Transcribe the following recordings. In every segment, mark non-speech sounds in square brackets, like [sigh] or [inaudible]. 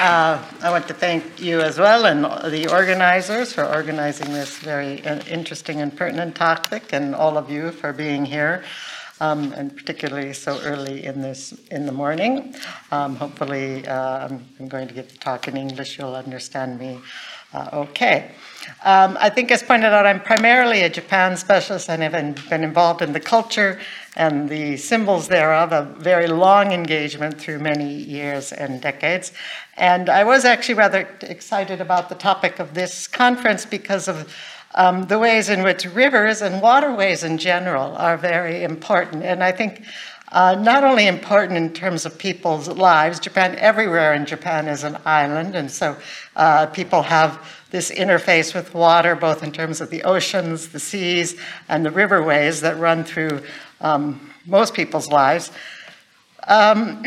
Uh, I want to thank you as well and the organizers for organizing this very uh, interesting and pertinent topic, and all of you for being here, um, and particularly so early in this in the morning. Um, hopefully, uh, I'm going to get to talk in English. You'll understand me uh, okay. Um, I think, as pointed out, I'm primarily a Japan specialist and have been involved in the culture and the symbols thereof, a very long engagement through many years and decades. And I was actually rather excited about the topic of this conference because of um, the ways in which rivers and waterways in general are very important. And I think uh, not only important in terms of people's lives, Japan, everywhere in Japan is an island, and so uh, people have this interface with water, both in terms of the oceans, the seas, and the riverways that run through um, most people's lives. Um,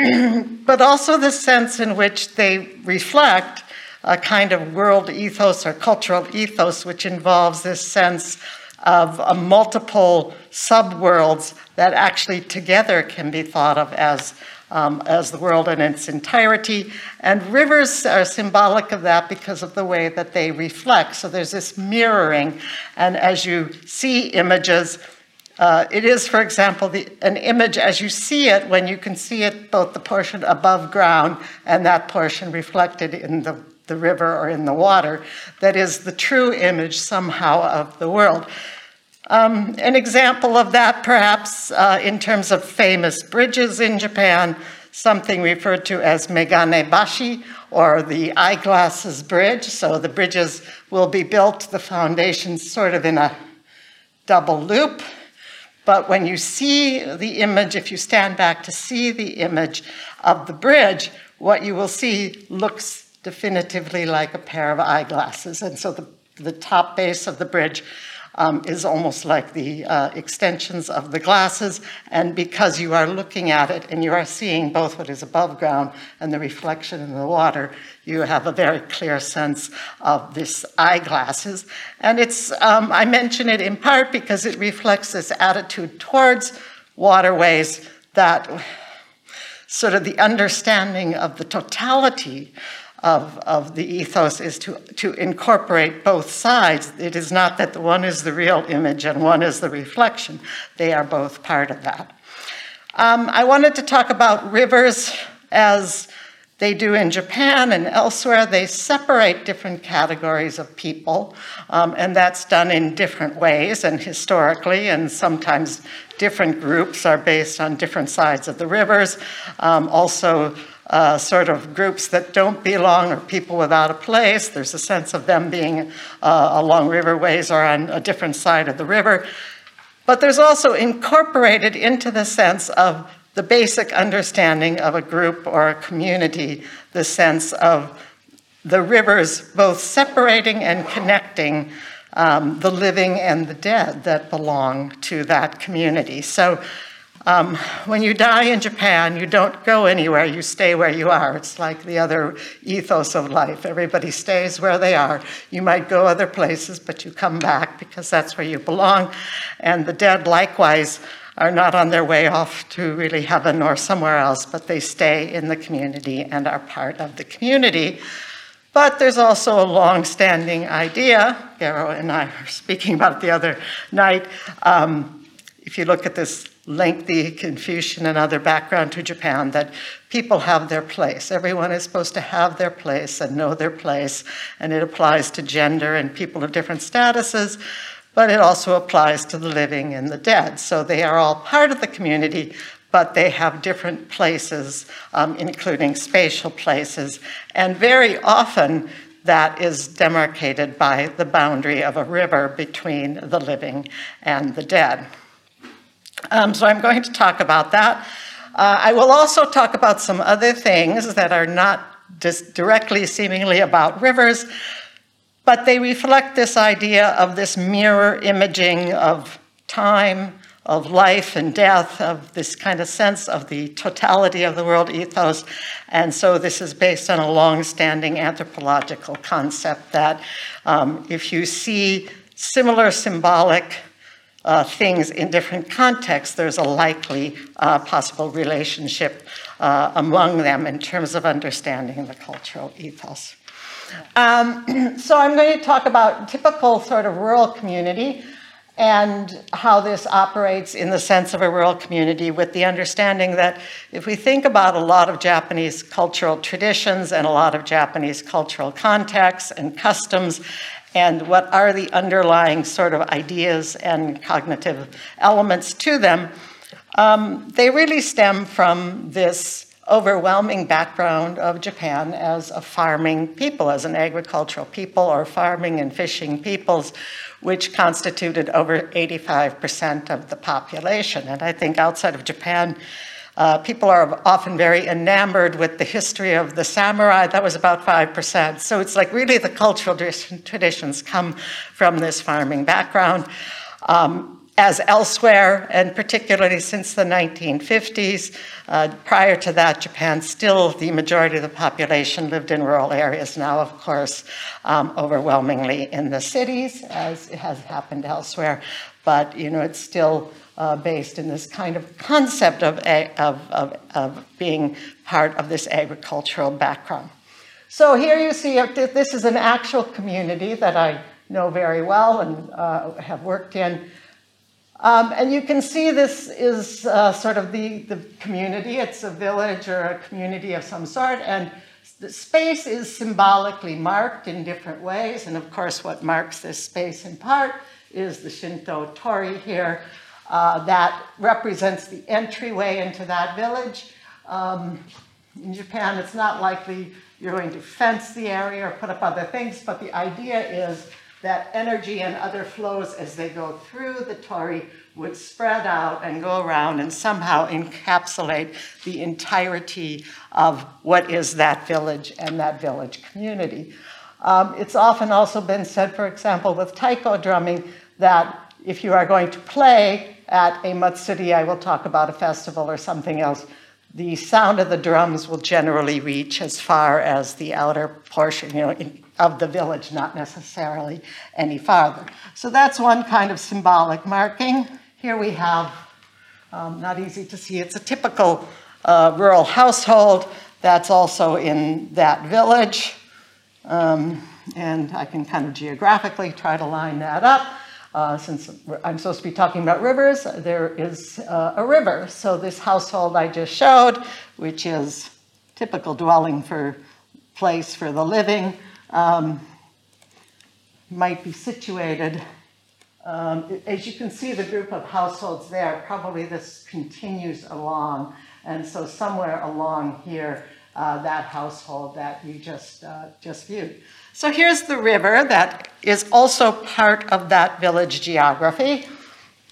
[clears throat] but also the sense in which they reflect a kind of world ethos or cultural ethos, which involves this sense of uh, multiple subworlds that actually together can be thought of as, um, as the world in its entirety. And rivers are symbolic of that because of the way that they reflect. So there's this mirroring. And as you see images, uh, it is, for example, the, an image as you see it when you can see it both the portion above ground and that portion reflected in the, the river or in the water that is the true image somehow of the world. Um, an example of that, perhaps, uh, in terms of famous bridges in Japan, something referred to as Megane Bashi, or the eyeglasses bridge. So the bridges will be built, the foundations sort of in a double loop, but when you see the image, if you stand back to see the image of the bridge, what you will see looks definitively like a pair of eyeglasses. And so the, the top base of the bridge um, is almost like the uh, extensions of the glasses. And because you are looking at it and you are seeing both what is above ground and the reflection in the water, you have a very clear sense of this eyeglasses. And it's, um, I mention it in part because it reflects this attitude towards waterways that sort of the understanding of the totality of, of the ethos is to, to incorporate both sides. It is not that the one is the real image and one is the reflection, they are both part of that. Um, I wanted to talk about rivers as they do in Japan and elsewhere. They separate different categories of people, um, and that's done in different ways and historically, and sometimes different groups are based on different sides of the rivers. Um, also, uh, sort of groups that don't belong or people without a place. There's a sense of them being uh, along riverways or on a different side of the river. But there's also incorporated into the sense of the basic understanding of a group or a community, the sense of the rivers both separating and connecting um, the living and the dead that belong to that community. So um, when you die in Japan, you don't go anywhere, you stay where you are. It's like the other ethos of life. Everybody stays where they are. You might go other places, but you come back because that's where you belong. And the dead, likewise, are not on their way off to really heaven or somewhere else, but they stay in the community and are part of the community. But there's also a long standing idea, Garo and I were speaking about the other night. Um, if you look at this lengthy Confucian and other background to Japan that people have their place. Everyone is supposed to have their place and know their place, and it applies to gender and people of different statuses, but it also applies to the living and the dead. So they are all part of the community, but they have different places, um, including spatial places, and very often that is demarcated by the boundary of a river between the living and the dead. Um, so I'm going to talk about that. Uh, I will also talk about some other things that are not just directly seemingly about rivers, but they reflect this idea of this mirror imaging of time, of life and death, of this kind of sense of the totality of the world ethos. And so this is based on a long standing anthropological concept that um, if you see similar symbolic uh, things in different contexts, there's a likely uh, possible relationship uh, among them in terms of understanding the cultural ethos. Um, [clears throat] so I'm going to talk about typical sort of rural community and how this operates in the sense of a rural community with the understanding that if we think about a lot of Japanese cultural traditions and a lot of Japanese cultural contexts and customs and what are the underlying sort of ideas and cognitive elements to them, um, they really stem from this overwhelming background of Japan as a farming people, as an agricultural people or farming and fishing peoples, which constituted over 85% of the population. And I think outside of Japan, uh, people are often very enamored with the history of the samurai. That was about 5%. So it's like really the cultural traditions come from this farming background. Um, as elsewhere, and particularly since the 1950s. Uh, prior to that, Japan still, the majority of the population lived in rural areas. Now, of course, um, overwhelmingly in the cities, as it has happened elsewhere. But, you know, it's still uh, based in this kind of concept of, of, of, of being part of this agricultural background. So here you see, uh, this is an actual community that I know very well and uh, have worked in. Um, and you can see this is uh, sort of the, the community. It's a village or a community of some sort. And the space is symbolically marked in different ways. And of course, what marks this space in part is the Shinto torii here. Uh, that represents the entryway into that village. Um, in Japan, it's not likely you're going to fence the area or put up other things, but the idea is that energy and other flows as they go through the torii would spread out and go around and somehow encapsulate the entirety of what is that village and that village community. Um, it's often also been said, for example, with taiko drumming, that if you are going to play at a matsuri, I will talk about a festival or something else, the sound of the drums will generally reach as far as the outer portion, you know, in, of the village, not necessarily any farther. So that's one kind of symbolic marking. Here we have, um, not easy to see, it's a typical uh, rural household that's also in that village. Um, and I can kind of geographically try to line that up. Uh, since I'm supposed to be talking about rivers, there is uh, a river. So this household I just showed, which is typical dwelling for place for the living, um, might be situated. Um, as you can see, the group of households there, probably this continues along. And so somewhere along here, uh, that household that you just, uh, just viewed. So here's the river that is also part of that village geography.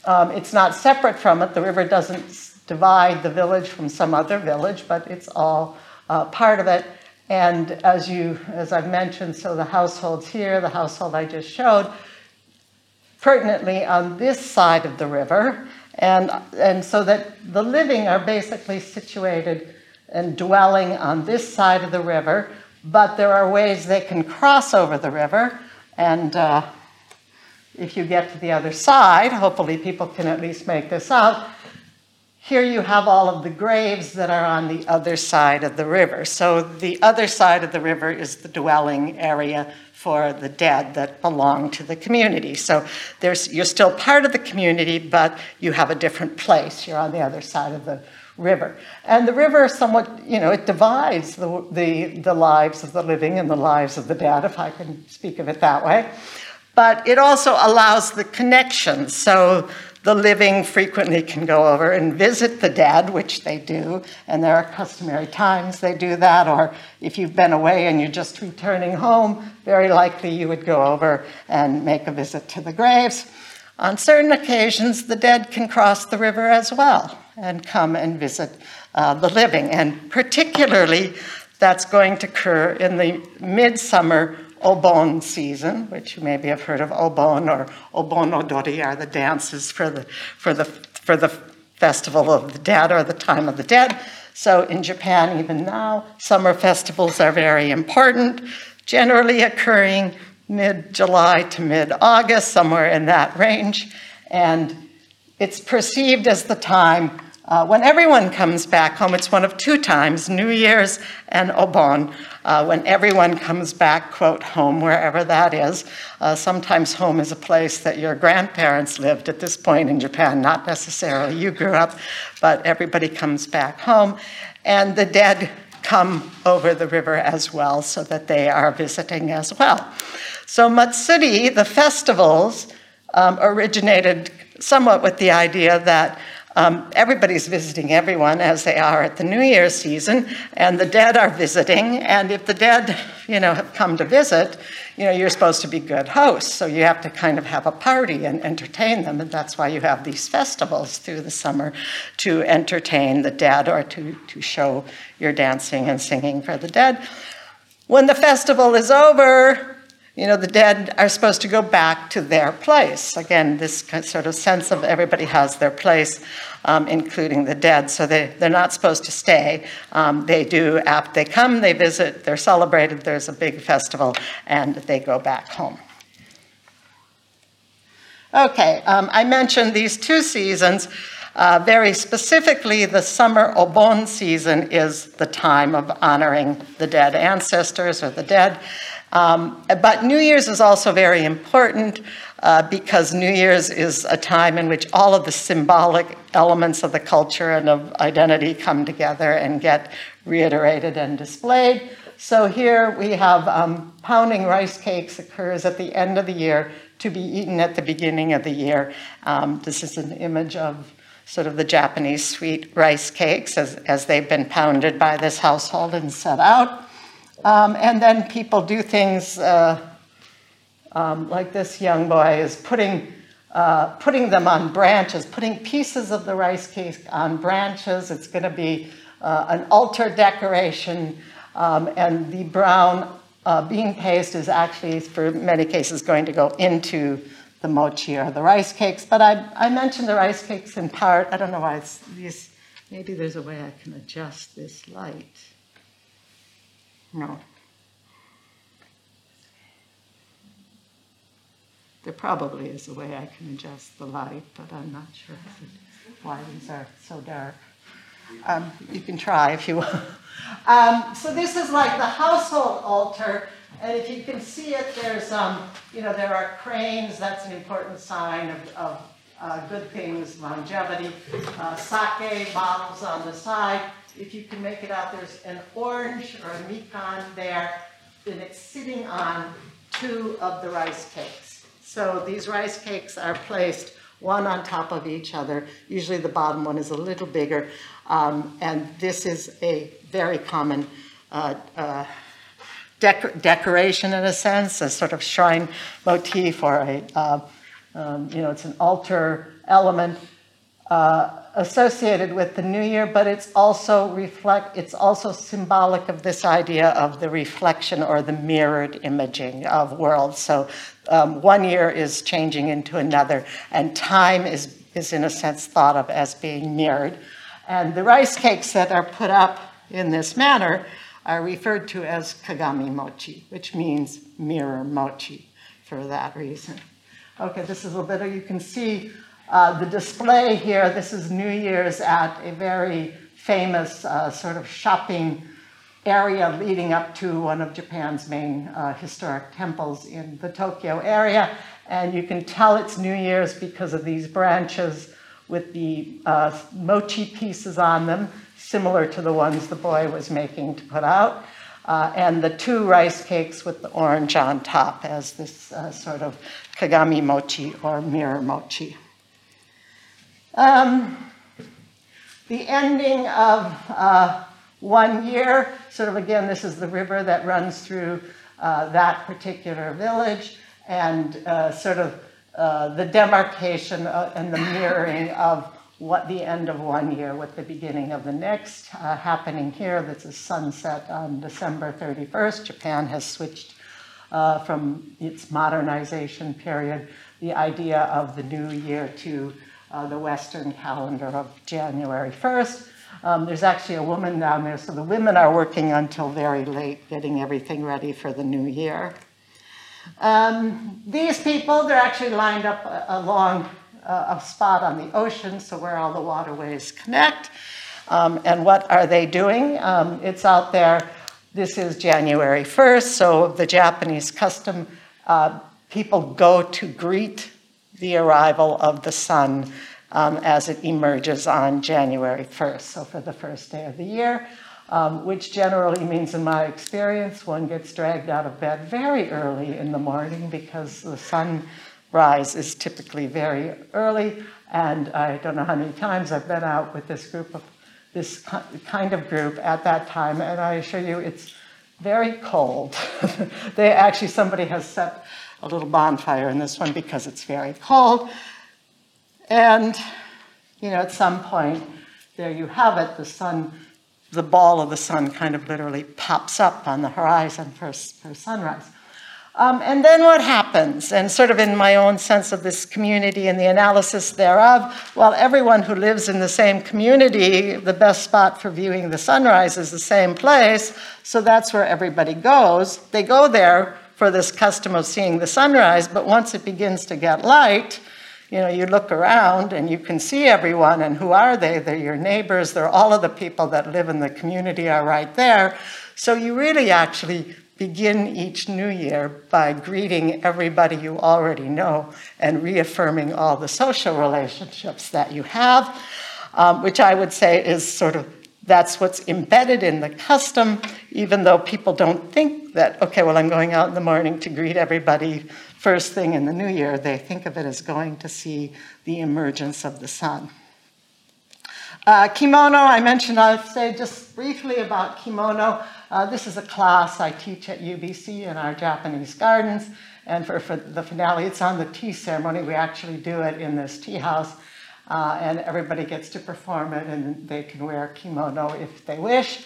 Um, it's not separate from it. The river doesn't divide the village from some other village, but it's all uh, part of it. And as you, as I've mentioned, so the households here, the household I just showed, pertinently on this side of the river, and and so that the living are basically situated and dwelling on this side of the river, but there are ways they can cross over the river. And uh, if you get to the other side, hopefully people can at least make this out. Here you have all of the graves that are on the other side of the river. So the other side of the river is the dwelling area for the dead that belong to the community. So there's, you're still part of the community, but you have a different place. You're on the other side of the river. And the river somewhat, you know, it divides the, the, the lives of the living and the lives of the dead, if I can speak of it that way. But it also allows the connections. So the living frequently can go over and visit the dead, which they do, and there are customary times they do that. Or if you've been away and you're just returning home, very likely you would go over and make a visit to the graves. On certain occasions, the dead can cross the river as well and come and visit uh, the living. And particularly, that's going to occur in the midsummer Obon season, which you maybe have heard of Obon or Obonodori are the dances for the, for the, for the festival of the dead or the time of the dead. So in Japan, even now, summer festivals are very important, generally occurring mid July to mid August, somewhere in that range. And it's perceived as the time Uh, when everyone comes back home, it's one of two times, New Year's and Obon, uh, when everyone comes back, quote, home, wherever that is. Uh, sometimes home is a place that your grandparents lived at this point in Japan, not necessarily you grew up, but everybody comes back home. And the dead come over the river as well, so that they are visiting as well. So Matsuri, the festivals, um, originated somewhat with the idea that um, everybody's visiting everyone as they are at the New Year's season, and the dead are visiting. And if the dead, you know, have come to visit, you know, you're supposed to be good hosts. So you have to kind of have a party and entertain them, and that's why you have these festivals through the summer to entertain the dead or to, to show your dancing and singing for the dead. When the festival is over, you know, the dead are supposed to go back to their place. Again, this sort of sense of everybody has their place, um, including the dead. So they, they're not supposed to stay. Um, they do, after they come, they visit, they're celebrated, there's a big festival, and they go back home. Okay, um, I mentioned these two seasons. Uh, very specifically, the summer Obon season is the time of honoring the dead ancestors or the dead. Um, but New Year's is also very important uh, because New Year's is a time in which all of the symbolic elements of the culture and of identity come together and get reiterated and displayed. So here we have um, pounding rice cakes occurs at the end of the year to be eaten at the beginning of the year. Um, this is an image of sort of the Japanese sweet rice cakes as, as they've been pounded by this household and set out. Um, and then people do things uh, um, like this young boy is putting, uh, putting them on branches, putting pieces of the rice cake on branches. It's going to be uh, an altar decoration, um, and the brown uh, bean paste is actually, for many cases, going to go into the mochi or the rice cakes. But I, I mentioned the rice cakes in part. I don't know why it's these. Maybe there's a way I can adjust this light. No. There probably is a way I can adjust the light, but I'm not sure why these are so dark. Um, you can try if you want. Um, so this is like the household altar, and if you can see it, there's, um, you know, there are cranes. That's an important sign of, of uh, good things, longevity. Uh, sake bottles on the side if you can make it out, there's an orange or a mikan there, and it's sitting on two of the rice cakes. So these rice cakes are placed one on top of each other. Usually the bottom one is a little bigger. Um, and this is a very common uh, uh, dec decoration in a sense, a sort of shrine motif or a, uh, um, you know, it's an altar element. Uh, associated with the new year, but it's also reflect it's also symbolic of this idea of the reflection or the mirrored imaging of worlds. So um, one year is changing into another, and time is is in a sense thought of as being mirrored. And the rice cakes that are put up in this manner are referred to as kagami mochi, which means mirror mochi for that reason. Okay, this is a little bit, you can see uh, the display here, this is New Year's at a very famous uh, sort of shopping area leading up to one of Japan's main uh, historic temples in the Tokyo area. And you can tell it's New Year's because of these branches with the uh, mochi pieces on them, similar to the ones the boy was making to put out. Uh, and the two rice cakes with the orange on top as this uh, sort of kagami mochi or mirror mochi. Um, the ending of uh, one year, sort of again, this is the river that runs through uh, that particular village, and uh, sort of uh, the demarcation uh, and the mirroring of what the end of one year with the beginning of the next uh, happening here. This is sunset on December 31st. Japan has switched from its modernization period, the idea of the new year to uh, the Western calendar of January 1st. Um, there's actually a woman down there, so the women are working until very late, getting everything ready for the new year. Um, these people, they're actually lined up uh, along uh, a spot on the ocean, so where all the waterways connect. Um, and what are they doing? Um, it's out there. This is January 1st, so the Japanese custom uh, people go to greet the arrival of the sun um, as it emerges on January 1st, so for the first day of the year, um, which generally means, in my experience, one gets dragged out of bed very early in the morning because the sunrise is typically very early. And I don't know how many times I've been out with this group of this kind of group at that time, and I assure you it's very cold. [laughs] they actually, somebody has set a little bonfire in this one because it's very cold. And, you know, at some point, there you have it, the sun, the ball of the sun kind of literally pops up on the horizon for, for sunrise. Um, and then what happens? And sort of in my own sense of this community and the analysis thereof, well, everyone who lives in the same community, the best spot for viewing the sunrise is the same place, so that's where everybody goes. They go there for this custom of seeing the sunrise, but once it begins to get light, you know, you look around and you can see everyone, and who are they? They're your neighbors, they're all of the people that live in the community are right there. So you really actually begin each new year by greeting everybody you already know and reaffirming all the social relationships that you have, um, which I would say is sort of that's what's embedded in the custom, even though people don't think that, okay, well, I'm going out in the morning to greet everybody first thing in the new year, they think of it as going to see the emergence of the sun. Uh, kimono, I mentioned, I'll say just briefly about kimono. Uh, this is a class I teach at UBC in our Japanese gardens. And for, for the finale, it's on the tea ceremony. We actually do it in this tea house. Uh, and everybody gets to perform it, and they can wear kimono if they wish.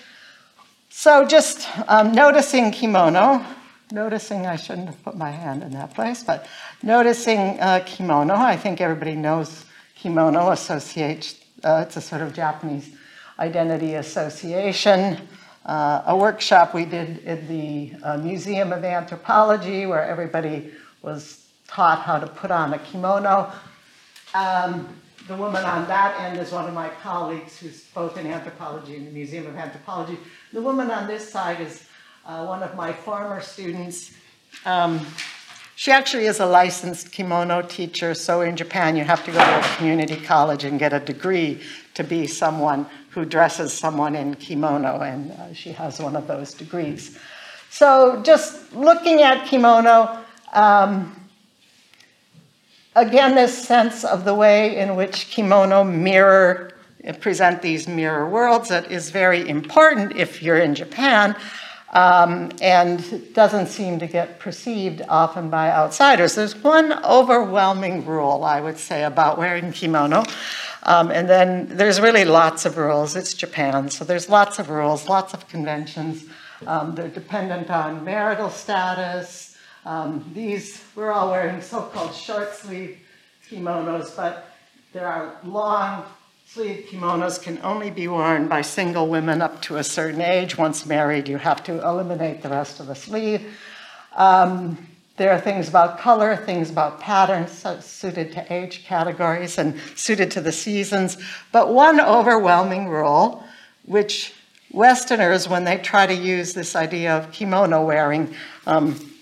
So, just um, noticing kimono, noticing, I shouldn't have put my hand in that place, but noticing uh, kimono, I think everybody knows kimono associates, uh, it's a sort of Japanese identity association. Uh, a workshop we did in the uh, Museum of Anthropology where everybody was taught how to put on a kimono. Um, the woman on that end is one of my colleagues who's both in anthropology and the Museum of Anthropology. The woman on this side is uh, one of my former students. Um, she actually is a licensed kimono teacher, so in Japan you have to go to a community college and get a degree to be someone who dresses someone in kimono, and uh, she has one of those degrees. So, just looking at kimono, um, again, this sense of the way in which kimono mirror present these mirror worlds that is very important if you're in Japan um, and doesn't seem to get perceived often by outsiders. There's one overwhelming rule, I would say, about wearing kimono. Um, and then there's really lots of rules. It's Japan, so there's lots of rules, lots of conventions. Um, they're dependent on marital status. Um, these, we're all wearing so called short sleeve kimonos, but there are long Sleeve kimonos can only be worn by single women up to a certain age. Once married, you have to eliminate the rest of the sleeve. Um, there are things about color, things about patterns suited to age categories and suited to the seasons. But one overwhelming rule, which Westerners, when they try to use this idea of kimono wearing, um,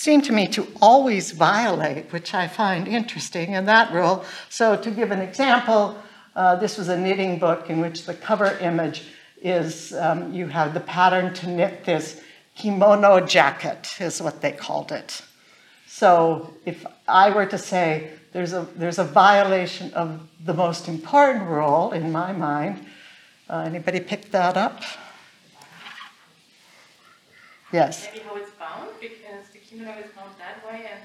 seem to me to always violate, which I find interesting, in that rule. So, to give an example, uh, this was a knitting book in which the cover image is um, you have the pattern to knit this kimono jacket, is what they called it. So if I were to say there's a, there's a violation of the most important rule in my mind, uh, anybody pick that up? Yes. Maybe how it's bound, the kimono is bound that way and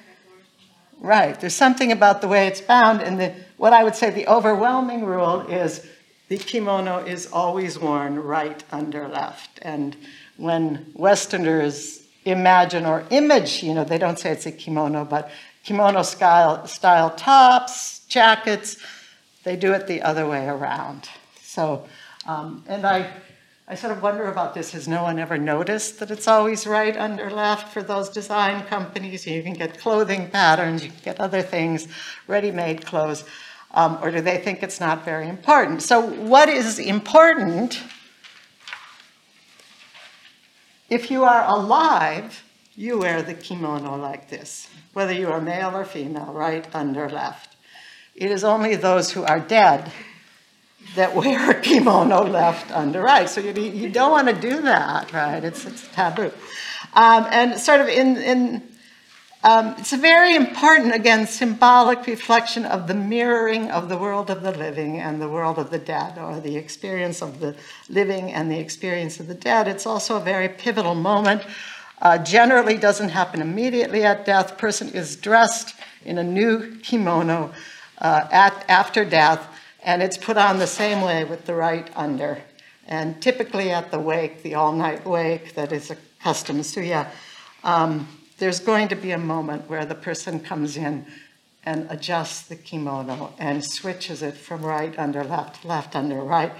Right. There's something about the way it's bound, and the, what I would say the overwhelming rule is the kimono is always worn right under left. And when Westerners imagine or image, you know, they don't say it's a kimono, but kimono style, style tops, jackets, they do it the other way around. So, um, and I I sort of wonder about this. Has no one ever noticed that it's always right under left for those design companies? You can get clothing patterns, you can get other things, ready made clothes. Um, or do they think it's not very important? So, what is important? If you are alive, you wear the kimono like this, whether you are male or female, right, under, left. It is only those who are dead that wear [laughs] a kimono left under right. So you, you don't want to do that, right? It's, it's taboo. Um, and sort of in, in um, it's a very important, again, symbolic reflection of the mirroring of the world of the living and the world of the dead, or the experience of the living and the experience of the dead. It's also a very pivotal moment. Uh, generally doesn't happen immediately at death. Person is dressed in a new kimono uh, at, after death and it's put on the same way with the right under. And typically at the wake, the all night wake that is a custom tsuya, um, there's going to be a moment where the person comes in and adjusts the kimono and switches it from right under left, left under right.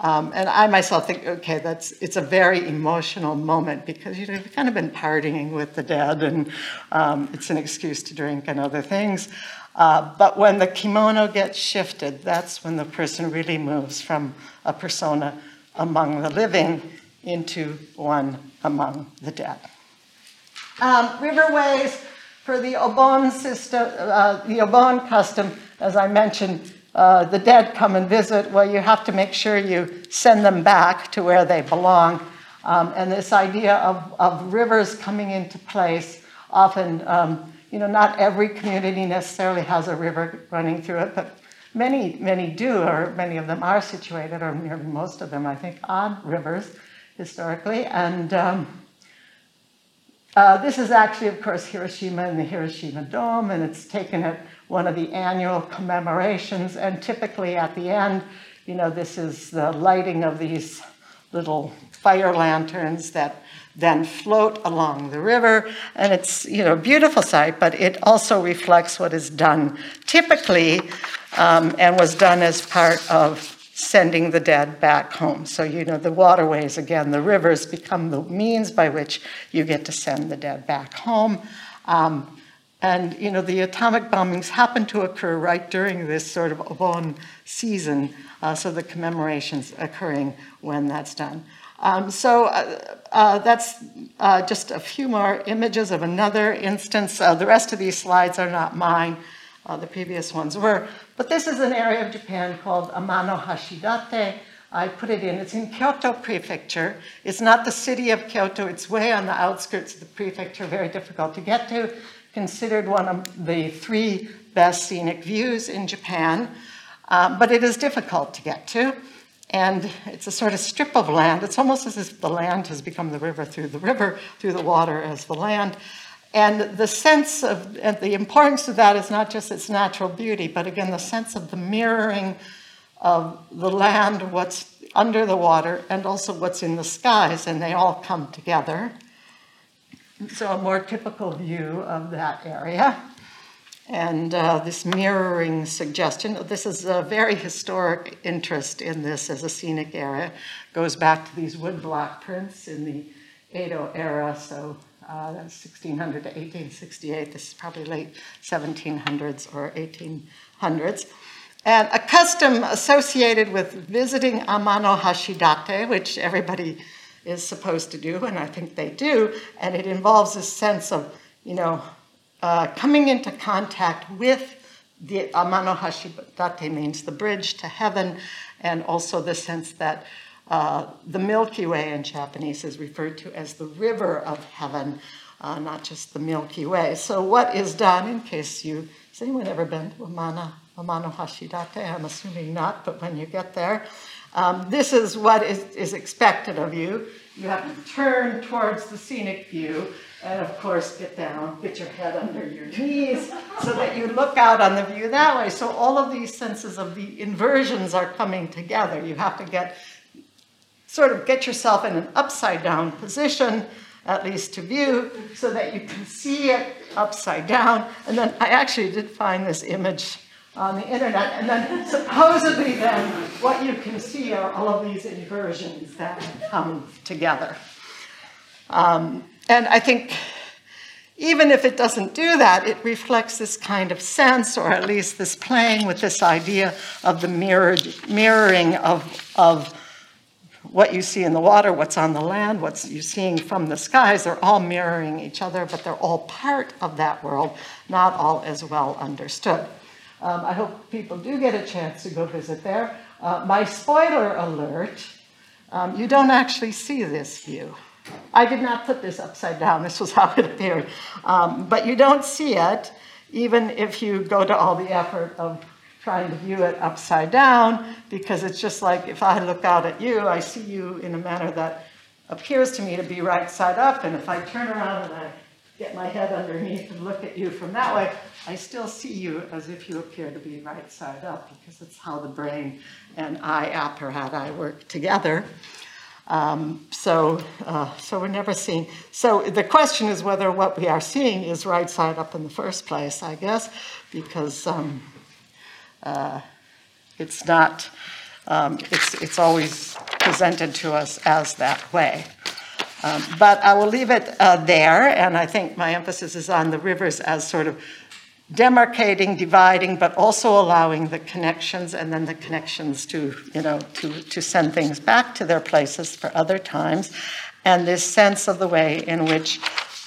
Um, and I myself think, okay, that's it's a very emotional moment because you know you've kind of been partying with the dead, and um, it's an excuse to drink and other things. Uh, but when the kimono gets shifted, that's when the person really moves from a persona among the living into one among the dead. Um, riverways for the Obon system, uh, the Obon custom, as I mentioned, uh, the dead come and visit. Well, you have to make sure you send them back to where they belong. Um, and this idea of, of rivers coming into place often um, you know, not every community necessarily has a river running through it, but many, many do, or many of them are situated, or nearly most of them, I think, on rivers historically. And um, uh, this is actually, of course, Hiroshima and the Hiroshima Dome, and it's taken at one of the annual commemorations. And typically at the end, you know, this is the lighting of these little fire lanterns that then float along the river. And it's, you know, a beautiful sight, but it also reflects what is done typically um, and was done as part of sending the dead back home. So, you know, the waterways, again, the rivers become the means by which you get to send the dead back home. Um, and, you know, the atomic bombings happen to occur right during this sort of Obon season, uh, so the commemorations occurring when that's done. Um, so uh, uh, that's uh, just a few more images of another instance. Uh, the rest of these slides are not mine. Uh, the previous ones were. But this is an area of Japan called Amano Hashidate. I put it in. It's in Kyoto Prefecture. It's not the city of Kyoto. It's way on the outskirts of the prefecture, very difficult to get to. Considered one of the three best scenic views in Japan. Uh, but it is difficult to get to. And it's a sort of strip of land. It's almost as if the land has become the river through the river, through the water as the land. And the sense of and the importance of that is not just its natural beauty, but again, the sense of the mirroring of the land, what's under the water, and also what's in the skies, and they all come together. So, a more typical view of that area. And uh, this mirroring suggestion, this is a very historic interest in this as a scenic area, goes back to these woodblock prints in the Edo era, so uh, that's 1600 to 1868. This is probably late 1700s or 1800s. And a custom associated with visiting Amano Hashidate, which everybody is supposed to do, and I think they do, and it involves a sense of, you know, uh, coming into contact with the Amano Hashidate means the bridge to heaven, and also the sense that uh, the Milky Way in Japanese is referred to as the river of heaven, uh, not just the Milky Way. So, what is done in case you, has anyone ever been to Amano, Amano Hashidate? I'm assuming not, but when you get there, um, this is what is, is expected of you. You have to turn towards the scenic view and of course, get down, get your head under your knees so that you look out on the view that way. So all of these senses of the inversions are coming together. You have to get sort of get yourself in an upside down position, at least to view, so that you can see it upside down. And then I actually did find this image on the internet. And then supposedly then, what you can see are all of these inversions that come together. Um, and I think even if it doesn't do that, it reflects this kind of sense, or at least this playing with this idea of the mirrored, mirroring of, of what you see in the water, what's on the land, what's you're seeing from the skies, they're all mirroring each other, but they're all part of that world, not all as well understood. Um, I hope people do get a chance to go visit there. Uh, my spoiler alert um, you don't actually see this view. I did not put this upside down, this was [laughs] how it appeared. Um, but you don't see it, even if you go to all the effort of trying to view it upside down, because it's just like if I look out at you, I see you in a manner that appears to me to be right side up, and if I turn around and I get my head underneath and look at you from that way, I still see you as if you appear to be right side up, because it's how the brain and eye work together. Um, so, uh, so we're never seeing. So the question is whether what we are seeing is right side up in the first place, I guess, because um, uh, it's not. Um, it's it's always presented to us as that way. Um, but I will leave it uh, there, and I think my emphasis is on the rivers as sort of demarcating, dividing, but also allowing the connections and then the connections to, you know, to, to send things back to their places for other times. And this sense of the way in which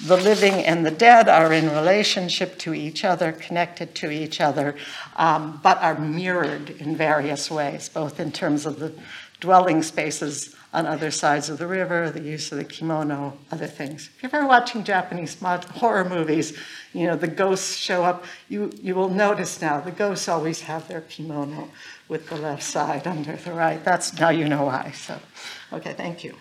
the living and the dead are in relationship to each other, connected to each other, um, but are mirrored in various ways, both in terms of the dwelling spaces on other sides of the river, the use of the kimono, other things. If you're ever watching Japanese mod- horror movies, you know, the ghosts show up, you, you will notice now the ghosts always have their kimono with the left side under the right. That's now you know why. So, okay, thank you.